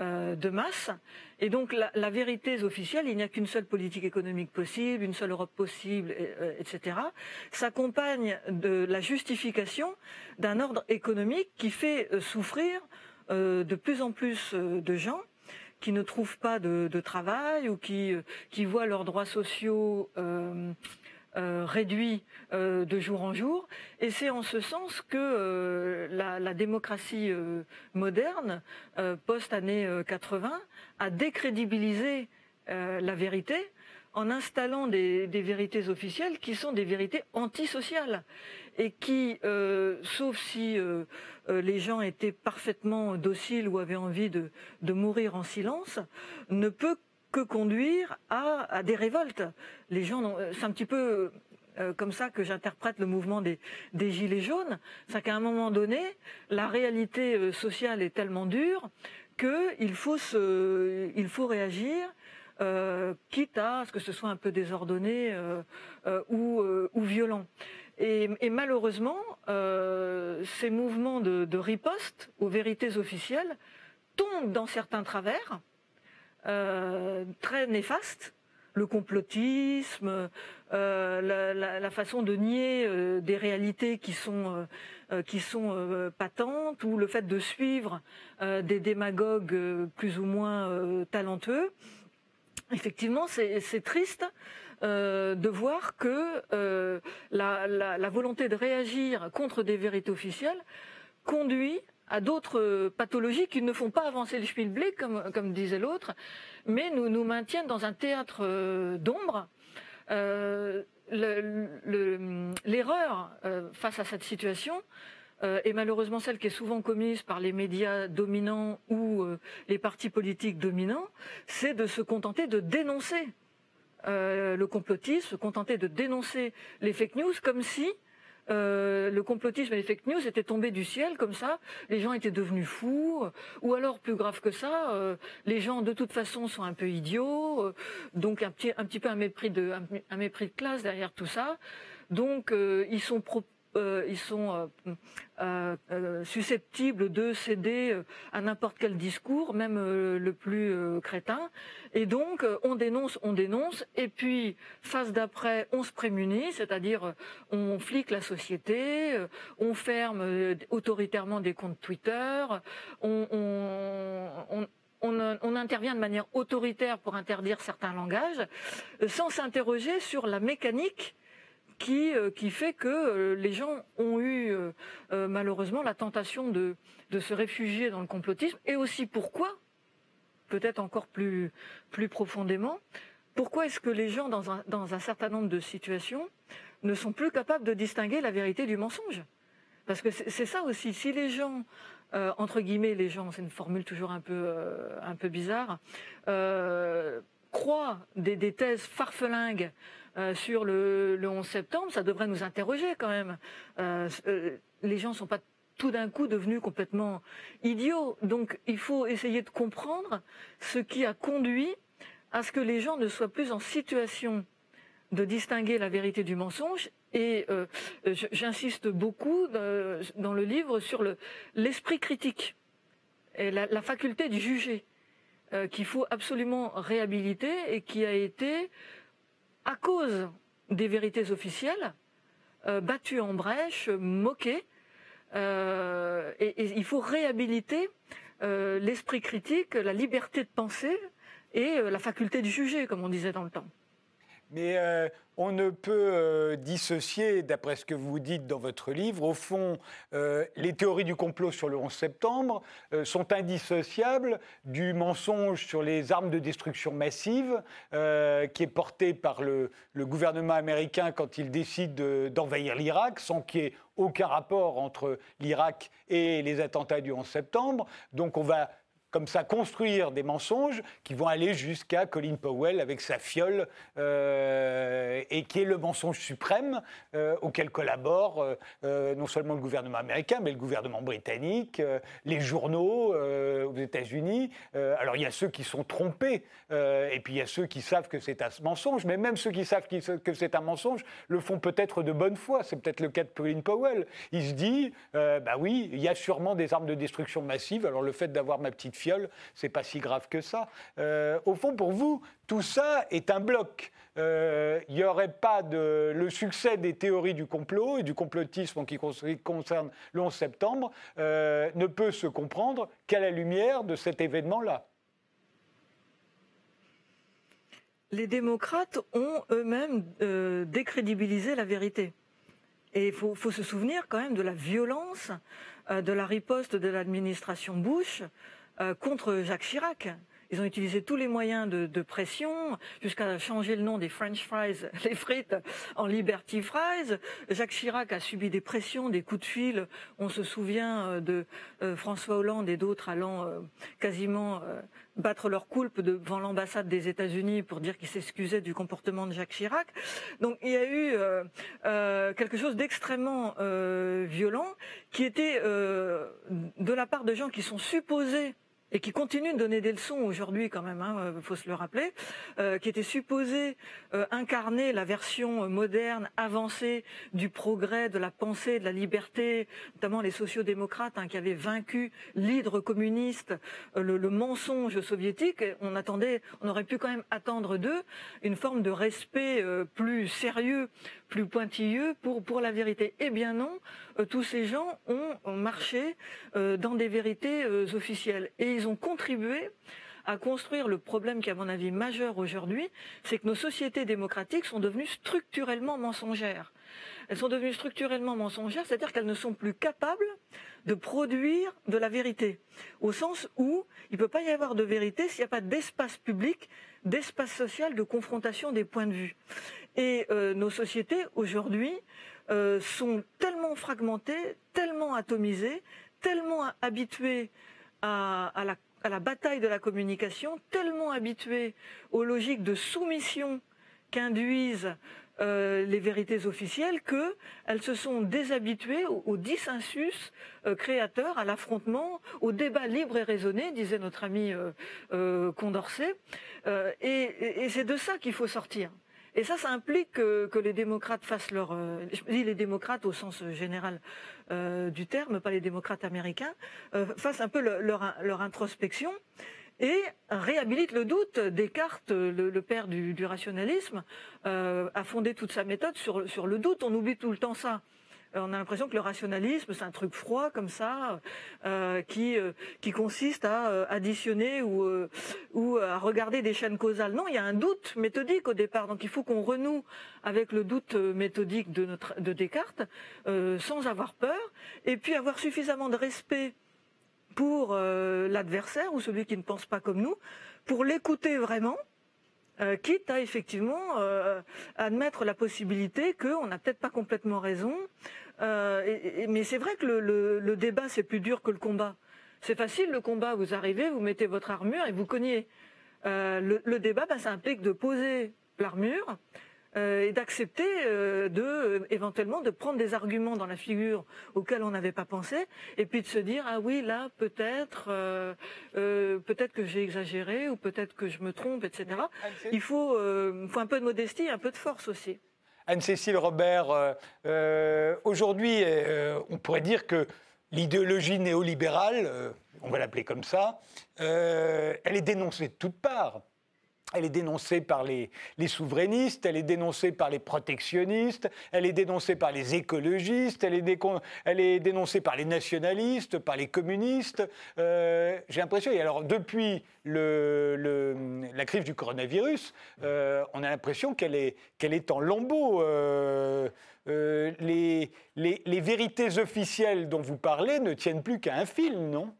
euh, de masse. Et donc la, vérité officielle, il n'y a qu'une seule politique économique possible, une seule Europe possible, etc., euh, s'accompagne de la justification d'un ordre économique qui fait souffrir de plus en plus de gens qui ne trouvent pas de, travail ou qui, voient leurs droits sociaux réduit euh, de jour en jour. Et c'est en ce sens que euh, la, démocratie moderne, post-année 80, a décrédibilisé la vérité en installant des, vérités officielles qui sont des vérités antisociales et qui, sauf si les gens étaient parfaitement dociles ou avaient envie de, de mourir en silence, ne peut que conduire à, des révoltes. Les gens, euh, c'est un petit peu euh, comme ça que j'interprète le mouvement des, gilets jaunes. C'est qu'à un moment donné, la réalité euh, sociale est tellement dure qu'il faut, il faut réagir. quitte à ce que ce soit un peu désordonné ou, violent. Et, malheureusement, ces mouvements de, riposte aux vérités officielles tombent dans certains travers, euh, très néfaste le complotisme, la, façon de nier des réalités qui sont qui sont patentes, ou le fait de suivre des démagogues plus ou moins talentueux. Effectivement, c'est triste de voir que la, volonté de réagir contre des vérités officielles conduit à d'autres pathologies qui ne font pas avancer le Spielblick, comme, comme disait l'autre, mais nous nous maintiennent dans un théâtre euh, d'ombre. Euh, l'erreur euh, face à cette situation est malheureusement celle qui est souvent commise par les médias dominants ou les partis politiques dominants, c'est de se contenter de dénoncer le complotisme, se contenter de dénoncer les fake news comme si euh, le complotisme et les fake news étaient tombés du ciel comme ça, les gens étaient devenus fous, ou alors plus grave que ça, euh, les gens de toute façon sont un peu idiots, euh, donc un petit, un petit peu un mépris de, un, mépris de classe derrière tout ça. Donc ils sont pro ils sont euh, euh, susceptibles de céder à n'importe quel discours, même le plus crétin. Et donc, on dénonce, on dénonce, et puis, phase d'après, on se prémunit, c'est-à-dire on flique la société, on ferme autoritairement des comptes Twitter, on, on intervient de manière autoritaire pour interdire certains langages, sans s'interroger sur la mécanique qui, euh, qui fait que euh, les gens ont eu euh, malheureusement la tentation de, se réfugier dans le complotisme. Et aussi pourquoi, peut-être encore plus, profondément, pourquoi est-ce que les gens dans un, certain nombre de situations ne sont plus capables de distinguer la vérité du mensonge? Parce que c'est ça aussi, si les gens, entre guillemets les gens, c'est une formule toujours un peu, un peu bizarre, croient des, des thèses farfelingues euh, sur le, 11 septembre, ça devrait nous interroger quand même. Euh, euh, les gens ne sont pas tout d'un coup devenus complètement idiots. Donc il faut essayer de comprendre ce qui a conduit à ce que les gens ne soient plus en situation de distinguer la vérité du mensonge. Et j'insiste beaucoup dans le livre sur l'esprit critique et la, faculté de juger qu'il faut absolument réhabiliter et qui a été à cause des vérités officielles, euh, battues en brèche, moquées. Euh, il faut réhabiliter euh, l'esprit critique, la liberté de penser et la faculté de juger, comme on disait dans le temps. Mais euh, on ne peut euh, dissocier, d'après ce que vous dites dans votre livre, au fond, euh, les théories du complot sur le 11 septembre sont indissociables du mensonge sur les armes de destruction massive qui est porté par le, gouvernement américain quand il décide d'envahir l'Irak, sans qu'il y ait aucun rapport entre l'Irak et les attentats du 11 septembre. Donc on va comme ça construire des mensonges qui vont aller jusqu'à Colin Powell avec sa fiole euh, et qui est le mensonge suprême euh, auquel collabore euh, non seulement le gouvernement américain mais le gouvernement britannique, les journaux aux États-Unis. alors il y a ceux qui sont trompés et puis il y a ceux qui savent que c'est un mensonge, mais même ceux qui savent que c'est un mensonge le font peut-être de bonne foi. C'est peut-être le cas de Colin Powell. Il se dit, bah oui, il y a sûrement des armes de destruction massive. Alors le fait d'avoir ma petite fille c'est pas si grave que ça. Euh, au fond, pour vous, tout ça est un bloc. Euh, il n'y aurait pas de. Le succès des théories du complot et du complotisme qui concerne le 11 septembre euh, ne peut se comprendre qu'à la lumière de cet événement-là. Les démocrates ont eux-mêmes décrédibilisé la vérité. Et il faut, se souvenir quand même de la violence de la riposte de l'administration Bush euh, contre Jacques Chirac. Ils ont utilisé tous les moyens de, pression, jusqu'à changer le nom des French fries, (laughs) les frites, en Liberty Fries. Jacques Chirac a subi des pressions, des coups de fil. On se souvient euh, de euh, François Hollande et d'autres allant quasiment battre leur coulpe devant l'ambassade des États-Unis pour dire qu'ils s'excusaient du comportement de Jacques Chirac. Donc il y a eu quelque chose d'extrêmement violent qui était de la part de gens qui sont supposés et qui continue de donner des leçons aujourd'hui quand même, il hein, euh, faut se le rappeler, euh, qui était supposé euh, incarner la version moderne, avancée du progrès, de la pensée, de la liberté, notamment les sociodémocrates hein, qui avaient vaincu l'hydre communiste, le, le, mensonge soviétique. On attendait, on aurait pu quand même attendre d'eux une forme de respect plus sérieux, plus pointilleux pour la vérité. Eh bien non, tous ces gens ont, marché dans des vérités officielles et ils ont contribué à construire le problème qui, à mon avis, majeur aujourd'hui, c'est que nos sociétés démocratiques sont devenues structurellement mensongères. Elles sont devenues structurellement mensongères, c'est-à-dire qu'elles ne sont plus capables de produire de la vérité, au sens où il ne peut pas y avoir de vérité s'il n'y a pas d'espace public, d'espace social, de confrontation des points de vue. Et euh, nos sociétés, aujourd'hui, euh, sont tellement fragmentées, tellement atomisées, tellement habituées à, la, bataille de la communication, tellement habitués aux logiques de soumission qu'induisent euh, les vérités officielles qu'elles se sont déshabituées au, dissensus créateur, à l'affrontement, au débat libre et raisonné, disait notre ami Condorcet. et c'est de ça qu'il faut sortir. Et ça, ça implique que, les démocrates fassent leur... Euh, je dis les démocrates au sens général euh, du terme, pas les démocrates américains, euh, fassent un peu leur, introspection et réhabilitent le doute. Descartes, le, père du, rationalisme, a fondé toute sa méthode sur le doute. On oublie tout le temps ça. Euh, on a l'impression que le rationalisme, c'est un truc froid comme ça, euh, qui euh, qui consiste à additionner ou ou à regarder des chaînes causales. Non, il y a un doute méthodique au départ, donc il faut qu'on renoue avec le doute méthodique de notre de Descartes, sans avoir peur, et puis avoir suffisamment de respect pour l'adversaire ou celui qui ne pense pas comme nous, pour l'écouter vraiment quitte à effectivement admettre la possibilité qu'on n'a peut-être pas complètement raison. Euh, mais c'est vrai que le, débat, c'est plus dur que le combat. C'est facile le combat, vous arrivez, vous mettez votre armure et vous cognez. Le, débat, bah, ça implique de poser l'armure, euh, et d'accepter euh, de euh, éventuellement de prendre des arguments dans la figure auxquels on n'avait pas pensé et puis de se dire ah oui là peut-être peut-être que j'ai exagéré ou peut-être que je me trompe etc. Il faut faut un peu de modestie, un peu de force aussi. Anne-Cécile Robert, aujourd'hui, on pourrait dire que l'idéologie néolibérale, on va l'appeler comme ça, elle est dénoncée de toutes parts. Elle est dénoncée par les, souverainistes, elle est dénoncée par les protectionnistes, elle est dénoncée par les écologistes, elle est, dénoncée par les nationalistes, par les communistes. Euh, j'ai l'impression, et alors depuis la crise du coronavirus, euh, on a l'impression qu'elle est, en lambeaux. Euh, les, les vérités officielles dont vous parlez ne tiennent plus qu'à un fil, non?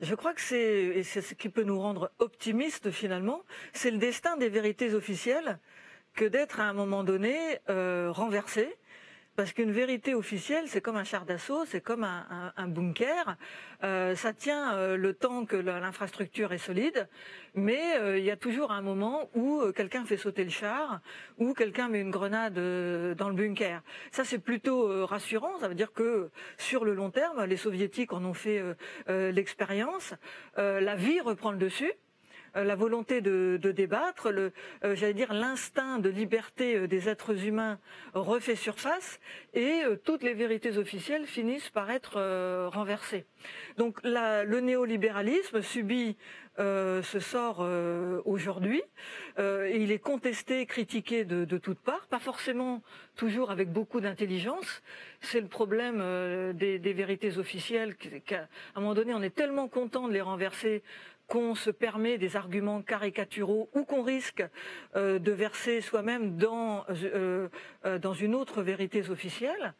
Je crois que c'est, c'est ce qui peut nous rendre optimistes finalement, c'est le destin des vérités officielles que d'être à un moment donné euh, renversé parce qu'une vérité officielle, c'est comme un char d'assaut, c'est comme un, bunker. Euh, ça tient euh, le temps que l'infrastructure est solide, mais euh, il y a toujours un moment où quelqu'un fait sauter le char, ou quelqu'un met une grenade dans le bunker. Ça, c'est plutôt rassurant. Ça veut dire que sur le long terme, les soviétiques en ont fait l'expérience. la vie reprend le dessus. Euh, la volonté de, débattre, euh, j'allais dire l'instinct de liberté euh, des êtres humains refait surface et toutes les vérités officielles finissent par être renversées. Donc le néolibéralisme subit ce sort aujourd'hui. il est contesté, critiqué de, toutes parts, pas forcément toujours avec beaucoup d'intelligence. C'est le problème des, vérités officielles qu'à un moment donné, on est tellement content de les renverser qu'on se permet des arguments caricaturaux ou qu'on risque euh, de verser soi-même euh, euh, dans une autre vérité officielle.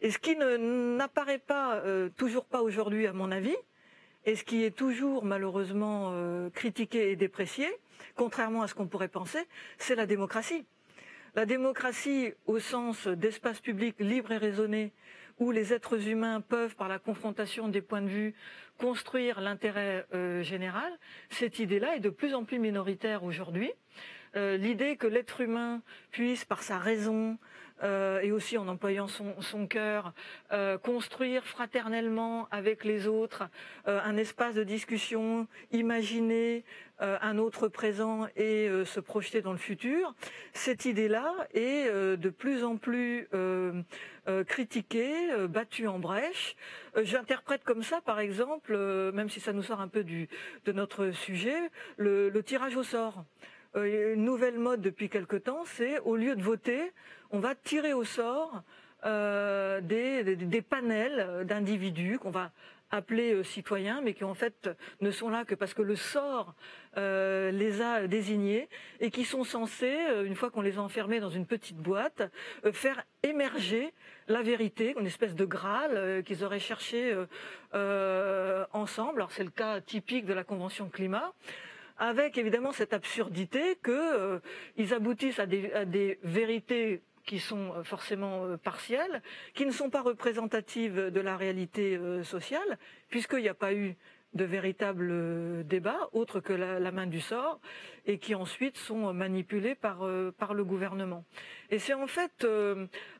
Et ce qui n'apparaît pas, toujours pas aujourd'hui à mon avis, et ce qui est toujours malheureusement critiqué et déprécié, contrairement à ce qu'on pourrait penser, c'est la démocratie. La démocratie au sens d'espace public libre et raisonné, où les êtres humains peuvent, par la confrontation des points de vue, construire l'intérêt euh, général, cette idée-là est de plus en plus minoritaire aujourd'hui. Euh, l'idée que l'être humain puisse, par sa raison, euh, et aussi en employant son, cœur, euh, construire fraternellement avec les autres euh, un espace de discussion, imaginer un autre présent et se projeter dans le futur. Cette idée-là est de plus en plus critiquée, battue en brèche. J'interprète comme ça, par exemple, même si ça nous sort un peu de notre sujet, le tirage au sort. Une nouvelle mode depuis quelque temps, c'est au lieu de voter, on va tirer au sort euh, des, panels d'individus qu'on va appeler euh, citoyens, mais qui en fait ne sont là que parce que le sort euh, les a désignés et qui sont censés, une fois qu'on les a enfermés dans une petite boîte, faire émerger la vérité, une espèce de Graal qu'ils auraient cherché ensemble. Alors c'est le cas typique de la Convention climat avec évidemment cette absurdité qu'ils aboutissent à des vérités qui sont euh, forcément euh, partielles, qui ne sont pas représentatives de la réalité euh, sociale, puisqu'il n'y a pas eu de véritable débat, autre que la, main du sort, et qui ensuite sont manipulés par, le gouvernement. Et c'est en fait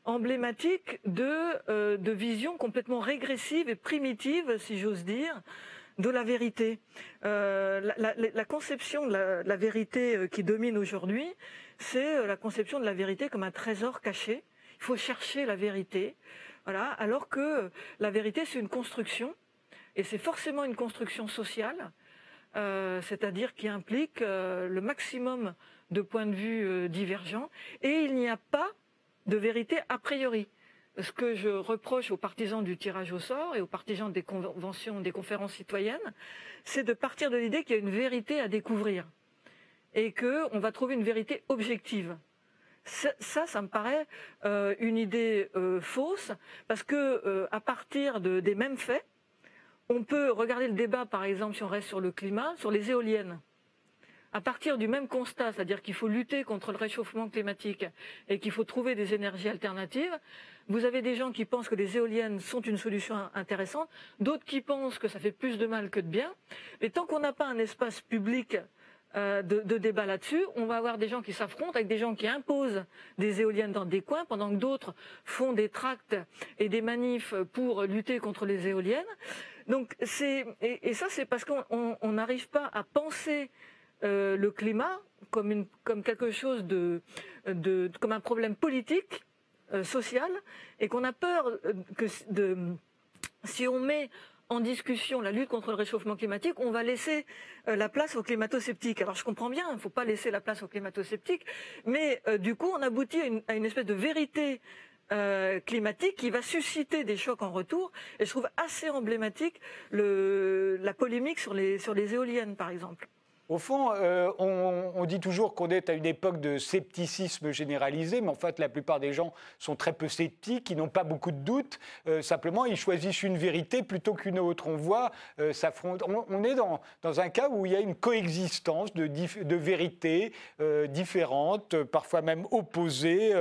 emblématique de visions complètement régressives et primitives, si j'ose dire, de la vérité. la, la, conception de la, vérité qui domine aujourd'hui, c'est euh, la conception de la vérité comme un trésor caché. Il faut chercher la vérité. Alors que euh, la vérité, c'est une construction, et c'est forcément une construction sociale, euh, c'est-à-dire qui implique le maximum de points de vue divergents, et il n'y a pas de vérité a priori. Ce que je reproche aux partisans du tirage au sort et aux partisans des conventions, des conférences citoyennes, c'est de partir de l'idée qu'il y a une vérité à découvrir et qu'on va trouver une vérité objective. Ça, ça me paraît euh, une idée euh, fausse, parce que euh, à partir de, des mêmes faits, on peut regarder le débat, par exemple, si on reste sur le climat, sur les éoliennes. À partir du même constat, c'est-à-dire qu'il faut lutter contre le réchauffement climatique et qu'il faut trouver des énergies alternatives, vous avez des gens qui pensent que les éoliennes sont une solution intéressante, d'autres qui pensent que ça fait plus de mal que de bien. Mais tant qu'on n'a pas un espace public euh, de, débat là-dessus. On va avoir des gens qui s'affrontent avec des gens qui imposent des éoliennes dans des coins, pendant que d'autres font des tracts et des manifs pour lutter contre les éoliennes. Donc c'est et, ça c'est parce qu'on n'arrive pas à penser euh, le climat comme quelque chose de comme un problème politique euh, social et qu'on a peur que de si on met en discussion la lutte contre le réchauffement climatique, on va laisser euh, la place aux climato-sceptiques. Alors je comprends bien, il ne faut pas laisser la place aux climato-sceptiques, mais euh, du coup on aboutit à une, espèce de vérité euh, climatique qui va susciter des chocs en retour. Et je trouve assez emblématique la polémique sur les éoliennes, par exemple. Au fond, euh, on, dit toujours qu'on est à une époque de scepticisme généralisé, mais en fait, la plupart des gens sont très peu sceptiques, ils n'ont pas beaucoup de doutes. Euh, simplement, ils choisissent une vérité plutôt qu'une autre. On voit euh, On, est dans, un cas où il y a une coexistence de, de vérités différentes, parfois même opposées,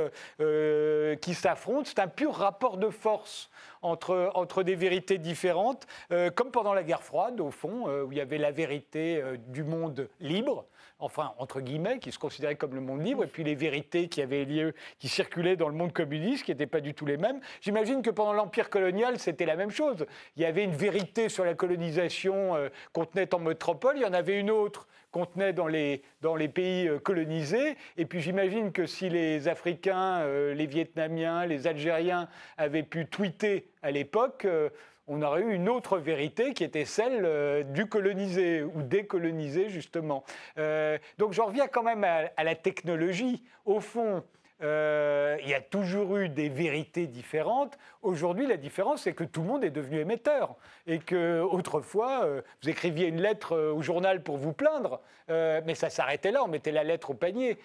qui s'affrontent. C'est un pur rapport de force entre, des vérités différentes, euh, comme pendant la guerre froide, au fond, euh, où il y avait la vérité euh, du monde libre, enfin, entre guillemets, qui se considérait comme le monde libre, et puis les vérités qui avaient lieu, qui circulaient dans le monde communiste, qui n'étaient pas du tout les mêmes. J'imagine que pendant l'Empire colonial, c'était la même chose. Il y avait une vérité sur la colonisation qu'on tenait en métropole, il y en avait une autre qu'on tenait dans les, dans les pays colonisés. Et puis j'imagine que si les Africains, les Vietnamiens, les Algériens avaient pu tweeter à l'époque, euh, on aurait eu une autre vérité qui était celle euh, du colonisé ou décolonisé, justement. Euh, donc j'en reviens quand même à, la technologie. Au fond, euh, il y a toujours eu des vérités différentes. Aujourd'hui, la différence, c'est que tout le monde est devenu émetteur. Et que autrefois, euh, vous écriviez une lettre euh, au journal pour vous plaindre, mais ça s'arrêtait là, on mettait la lettre au panier.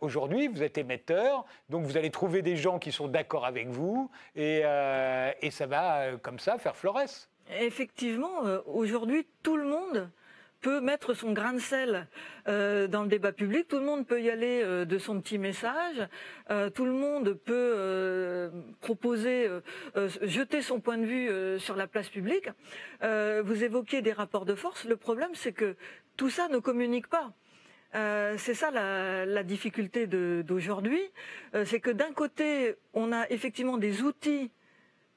Aujourd'hui, vous êtes émetteur, donc vous allez trouver des gens qui sont d'accord avec vous, et, et ça va comme ça faire florès. Effectivement, aujourd'hui, tout le monde peut mettre son grain de sel euh, dans le débat public, tout le monde peut y aller euh, de son petit message, euh, tout le monde peut proposer, jeter son point de vue sur la place publique. vous évoquiez des rapports de force. Le problème, c'est que tout ça ne communique pas. Euh, c'est ça la, difficulté d'aujourd'hui, euh, c'est que d'un côté, on a effectivement des outils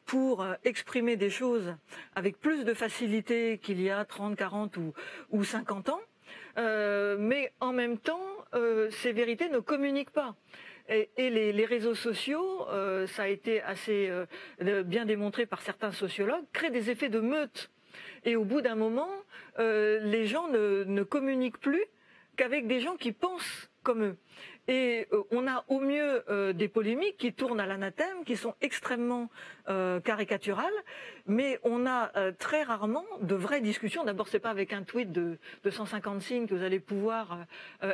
pour euh, exprimer des choses avec plus de facilité qu'il y a 30, 40 ou, ou 50 ans, mais en même temps, ces vérités ne communiquent pas. Et, les, réseaux sociaux, ça a été assez bien démontré par certains sociologues, créent des effets de meute. Et au bout d'un moment, les gens ne communiquent plus qu'avec des gens qui pensent comme eux. Et euh, on a au mieux euh, des polémiques qui tournent à l'anathème, qui sont extrêmement euh, caricaturales, mais on a très rarement de vraies discussions. D'abord, c'est pas avec un tweet de, 150 signes que vous allez pouvoir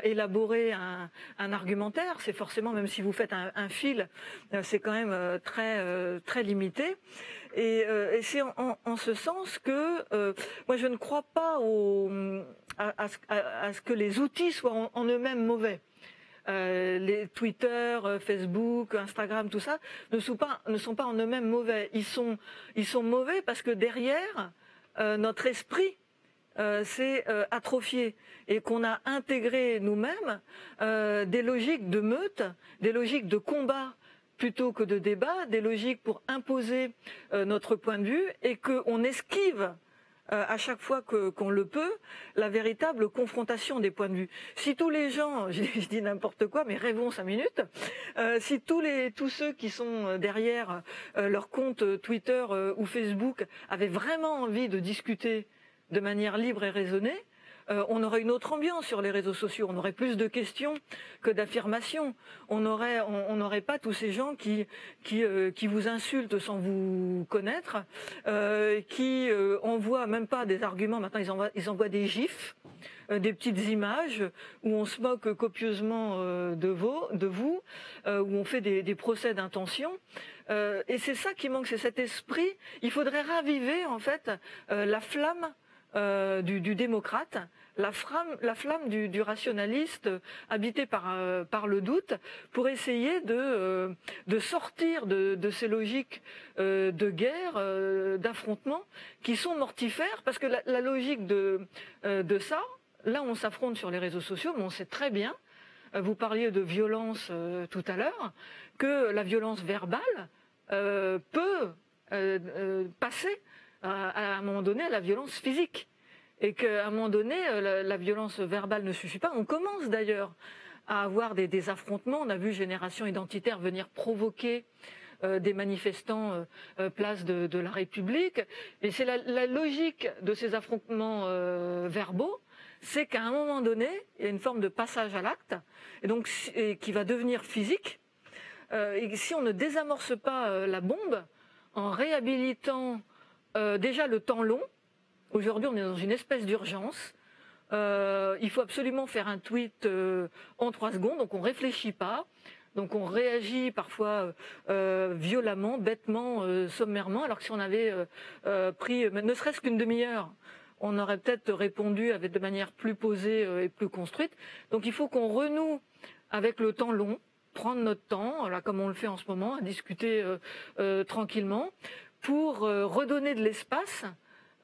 élaborer un, argumentaire. C'est forcément, même si vous faites un, fil, c'est quand même très très limité. Et, c'est en, ce sens que moi, je ne crois pas à, ce, que les outils soient en eux-mêmes mauvais. Euh, les Twitter, euh, Facebook, Instagram, tout ça, ne sont pas, en eux-mêmes mauvais. Ils sont, ils sont mauvais parce que derrière, euh, notre esprit s'est atrophié et qu'on a intégré nous-mêmes des logiques de meute, des logiques de combat plutôt que de débat, des logiques pour imposer notre point de vue et qu'on esquive euh, à chaque fois qu'on le peut, la véritable confrontation des points de vue. Si tous les gens, (laughs) je, dis n'importe quoi, mais rêvons cinq minutes, euh, si tous les tous ceux qui sont derrière euh, leur compte Twitter ou Facebook avaient vraiment envie de discuter de manière libre et raisonnée, euh, on aurait une autre ambiance sur les réseaux sociaux. On aurait plus de questions que d'affirmations. On n'aurait pas tous ces gens qui euh, vous insultent sans vous connaître, euh, qui envoient même pas des arguments. Maintenant, ils envoient, des gifs des petites images où on se moque copieusement de, vous, où on fait des, procès d'intention. et c'est ça qui manque, c'est cet esprit. Il faudrait raviver en fait la flamme du, démocrate la flamme, la flamme du, rationaliste habité par, euh, par le doute pour essayer de, euh, sortir de, ces logiques euh, de guerre, d'affrontement qui sont mortifères parce que la, logique de ça, là on s'affronte sur les réseaux sociaux, mais on sait très bien, vous parliez de violence tout à l'heure, que la violence verbale peut passer à un moment donné à la violence physique et qu'à un moment donné, euh, la, violence verbale ne suffit pas. On commence d'ailleurs à avoir des, affrontements. On a vu Génération Identitaire venir provoquer euh, des manifestants euh, place de, la République. Et c'est la, logique de ces affrontements verbaux, c'est qu'à un moment donné, il y a une forme de passage à l'acte, qui va devenir physique. et si on ne désamorce pas la bombe en réhabilitant déjà le temps long, Aujourd'hui, on est dans une espèce d'urgence. Euh, il faut absolument faire un tweet euh, en trois secondes, donc on ne réfléchit pas. Donc on réagit parfois euh, violemment, bêtement, sommairement, alors que si on avait pris ne serait-ce qu'une demi-heure, on aurait peut-être répondu de manière plus posée et plus construite. Donc il faut qu'on renoue avec le temps long, prendre notre temps, comme on le fait en ce moment, à discuter tranquillement, pour redonner de l'espace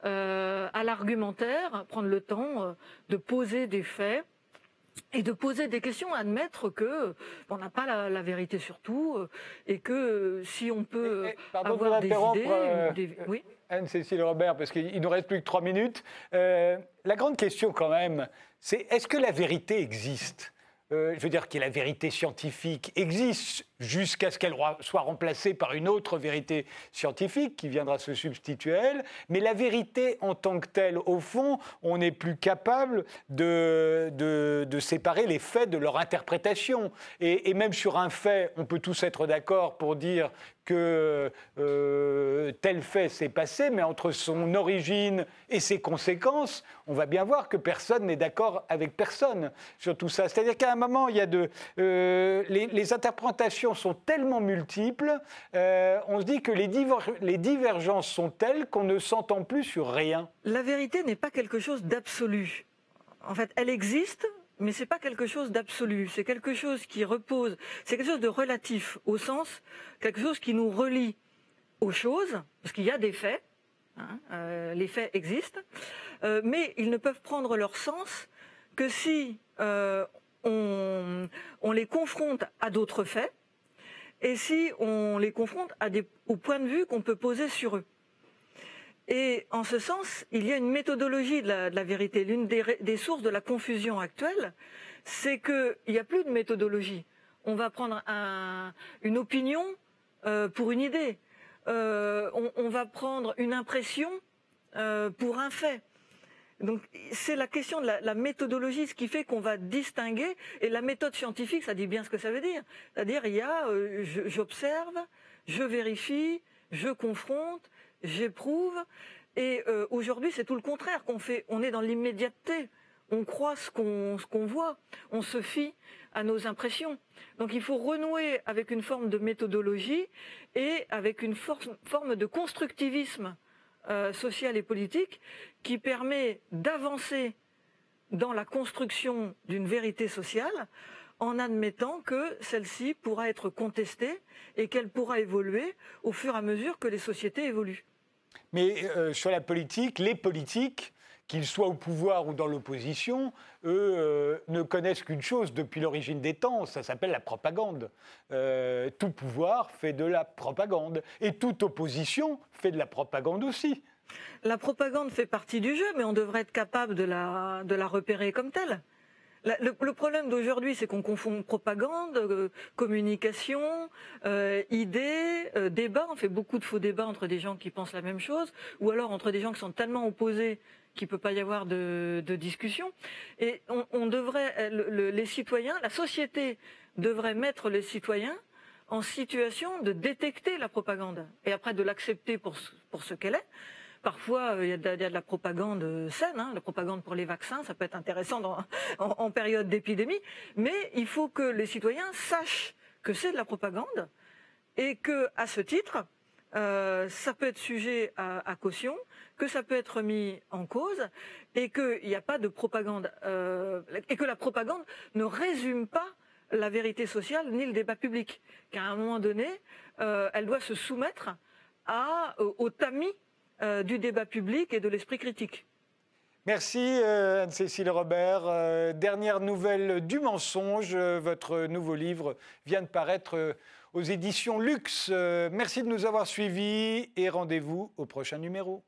euh, à l'argumentaire, prendre le temps euh, de poser des faits et de poser des questions, admettre que on n'a pas la, vérité sur tout euh, et que si on peut avoir des idées, oui. Anne-Cécile Robert, parce qu'il nous reste plus que trois minutes. la grande question quand même, c'est est-ce que la vérité existe? Je veux dire que la vérité scientifique existe jusqu'à ce qu'elle soit remplacée par une autre vérité scientifique qui viendra se substituer à elle. Mais la vérité en tant que telle, au fond, on n'est plus capable de, de, séparer les faits de leur interprétation. Et, même sur un fait, on peut tous être d'accord pour dire que euh, tel fait s'est passé, mais entre son origine et ses conséquences, on va bien voir que personne n'est d'accord avec personne sur tout ça. C'est-à-dire qu'à un moment, il y a de, euh, les interprétations sont tellement multiples, euh, on se dit que les, les divergences sont telles qu'on ne s'entend plus sur rien. La vérité n'est pas quelque chose d'absolu. En fait, elle existe, mais c'est pas quelque chose d'absolu. C'est quelque chose qui repose, c'est quelque chose de relatif, au sens quelque chose qui nous relie aux choses, parce qu'il y a des faits, hein, euh, les faits existent, euh, mais ils ne peuvent prendre leur sens que si on, les confronte à d'autres faits, et si on les confronte au point de vue qu'on peut poser sur eux. Et en ce sens, il y a une méthodologie de la, vérité. L'une des, sources de la confusion actuelle, c'est qu'il n'y a plus de méthodologie. On va prendre une opinion euh, pour une idée. Euh, on, va prendre une impression euh, pour un fait. Donc c'est la question de la, méthodologie, ce qui fait qu'on va distinguer. Et la méthode scientifique, ça dit bien ce que ça veut dire. C'est-à-dire, il y a, j'observe, je vérifie, je confronte, j'éprouve. Et euh, aujourd'hui, c'est tout le contraire qu'on fait. On est dans l'immédiateté. On croit ce qu'on voit. On se fie à nos impressions. Donc il faut renouer avec une forme de méthodologie et avec une forme de constructivisme euh, social et politique qui permet d'avancer dans la construction d'une vérité sociale en admettant que celle-ci pourra être contestée et qu'elle pourra évoluer au fur et à mesure que les sociétés évoluent. Mais euh, sur la politique, les politiques, qu'ils soient au pouvoir ou dans l'opposition, eux euh, ne connaissent qu'une chose depuis l'origine des temps, ça s'appelle la propagande. Euh, tout pouvoir fait de la propagande et toute opposition fait de la propagande aussi. La propagande fait partie du jeu, mais on devrait être capable de la, de la repérer comme telle. Le, problème d'aujourd'hui, c'est qu'on confond propagande, euh, communication, euh, idées, euh, débat. On fait beaucoup de faux débats entre des gens qui pensent la même chose, ou alors entre des gens qui sont tellement opposés qu'il ne peut pas y avoir de, discussion. Et on, devrait, les citoyens, la société devrait mettre les citoyens en situation de détecter la propagande et après de l'accepter pour, pour ce qu'elle est Parfois, euh, il y, a de, la propagande euh, saine, hein, la propagande pour les vaccins, ça peut être intéressant (laughs) en, période d'épidémie, mais il faut que les citoyens sachent que c'est de la propagande et que, à ce titre, euh, ça peut être sujet à, caution, que ça peut être mis en cause et qu'il n'y a pas de propagande et que la propagande ne résume pas la vérité sociale ni le débat public. Qu'à un moment donné, elle doit se soumettre au tamis euh, du débat public et de l'esprit critique. Merci euh, Anne-Cécile Robert. Euh, dernière nouvelle du mensonge, votre nouveau livre vient de paraître aux éditions Luxe. merci de nous avoir suivis et rendez-vous au prochain numéro.